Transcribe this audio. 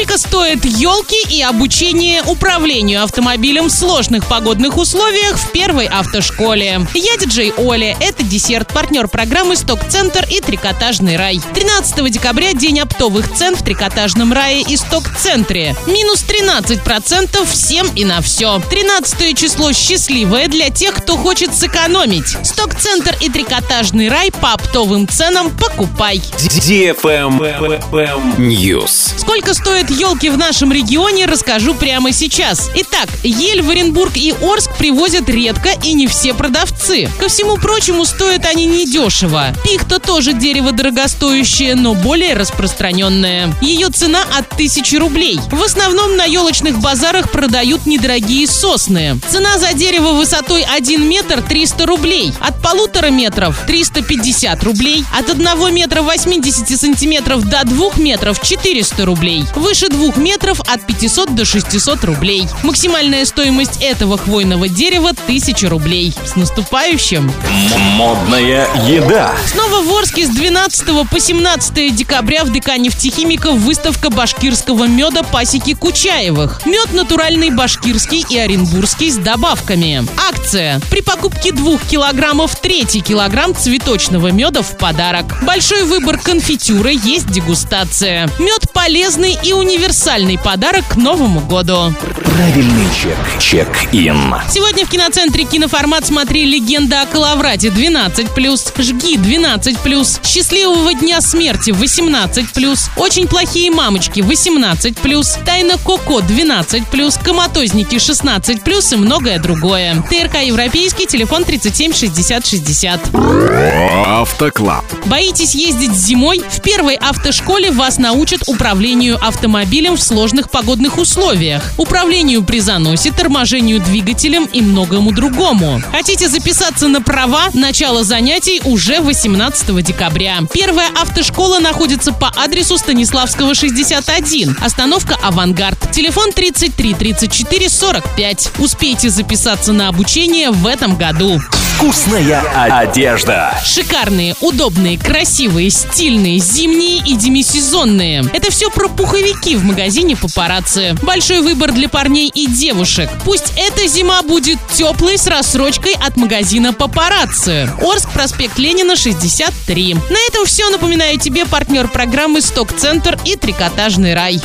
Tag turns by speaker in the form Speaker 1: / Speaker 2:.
Speaker 1: Сколько стоят елки и обучение управлению автомобилем в сложных погодных условиях в первой автошколе? Я диджей Оля. Это десерт, партнер программы «Сток-центр» и «Трикотажный рай». 13 декабря день оптовых цен в «Трикотажном рае» и «Сток-центре». Минус 13% всем и на все. 13 число счастливое для тех, кто хочет сэкономить. «Сток-центр» и «Трикотажный рай» по оптовым ценам покупай.
Speaker 2: News.
Speaker 1: Сколько стоят елки в нашем регионе, расскажу прямо сейчас. Итак, ель в Оренбург и Орск привозят редко и не все продавцы. Ко всему прочему, стоят они недешево. Пихта тоже дерево дорогостоящее, но более распространенное. Ее цена от 1000 рублей. В основном на елочных базарах продают недорогие сосны. Цена за дерево высотой 1 метр 300 рублей. От полутора метров 350 рублей. От 1 метра 80 сантиметров до 2 метров 400 рублей. Выше 2 метров от 500 до 600 рублей. Максимальная стоимость этого хвойного дерева 1000 рублей. С наступающим!
Speaker 2: Модная еда.
Speaker 1: Снова в Орске с 12 по 17 декабря в ДК нефтехимиков выставка башкирского меда пасеки Кучаевых. Мед натуральный башкирский и оренбургский с добавками. Акция. При покупке 2 килограммов третий килограмм цветочного меда в подарок. Большой выбор конфитюра, есть дегустация. Мед полезный и универсальный подарок к Новому году.
Speaker 2: Правильный чек. Чек-ин.
Speaker 1: Сегодня в киноцентре «Киноформат» смотри «Легенда о Коловрате» 12+, «Жги» 12+, «Счастливого дня смерти» 18+, «Очень плохие мамочки» 18+, «Тайна Коко» 12+, «Коматозники» 16+, и многое другое. ТРК «Европейский», телефон 37 60 60.
Speaker 2: Автоклаб.
Speaker 1: Боитесь ездить зимой? В первой автошколе вас научат управлению автомобилем в сложных погодных условиях, управлению при заносе, торможению двигателем и многому другому. Хотите записаться на права? Начало занятий уже 18 декабря. Первая автошкола находится по адресу Станиславского 61, остановка «Авангард». Телефон 33 34 45. Успейте записаться на обучение в этом году.
Speaker 2: Вкусная одежда.
Speaker 1: Шикарные, удобные, красивые, стильные, зимние и демисезонные. Это все про пуховики в магазине «Папарацци». Большой выбор для парней и девушек. Пусть эта зима будет теплой с рассрочкой от магазина «Папарацци». Орск, проспект Ленина, 63. На этом все. Напоминаю тебе партнер программы «Сток-центр» и «Трикотажный рай».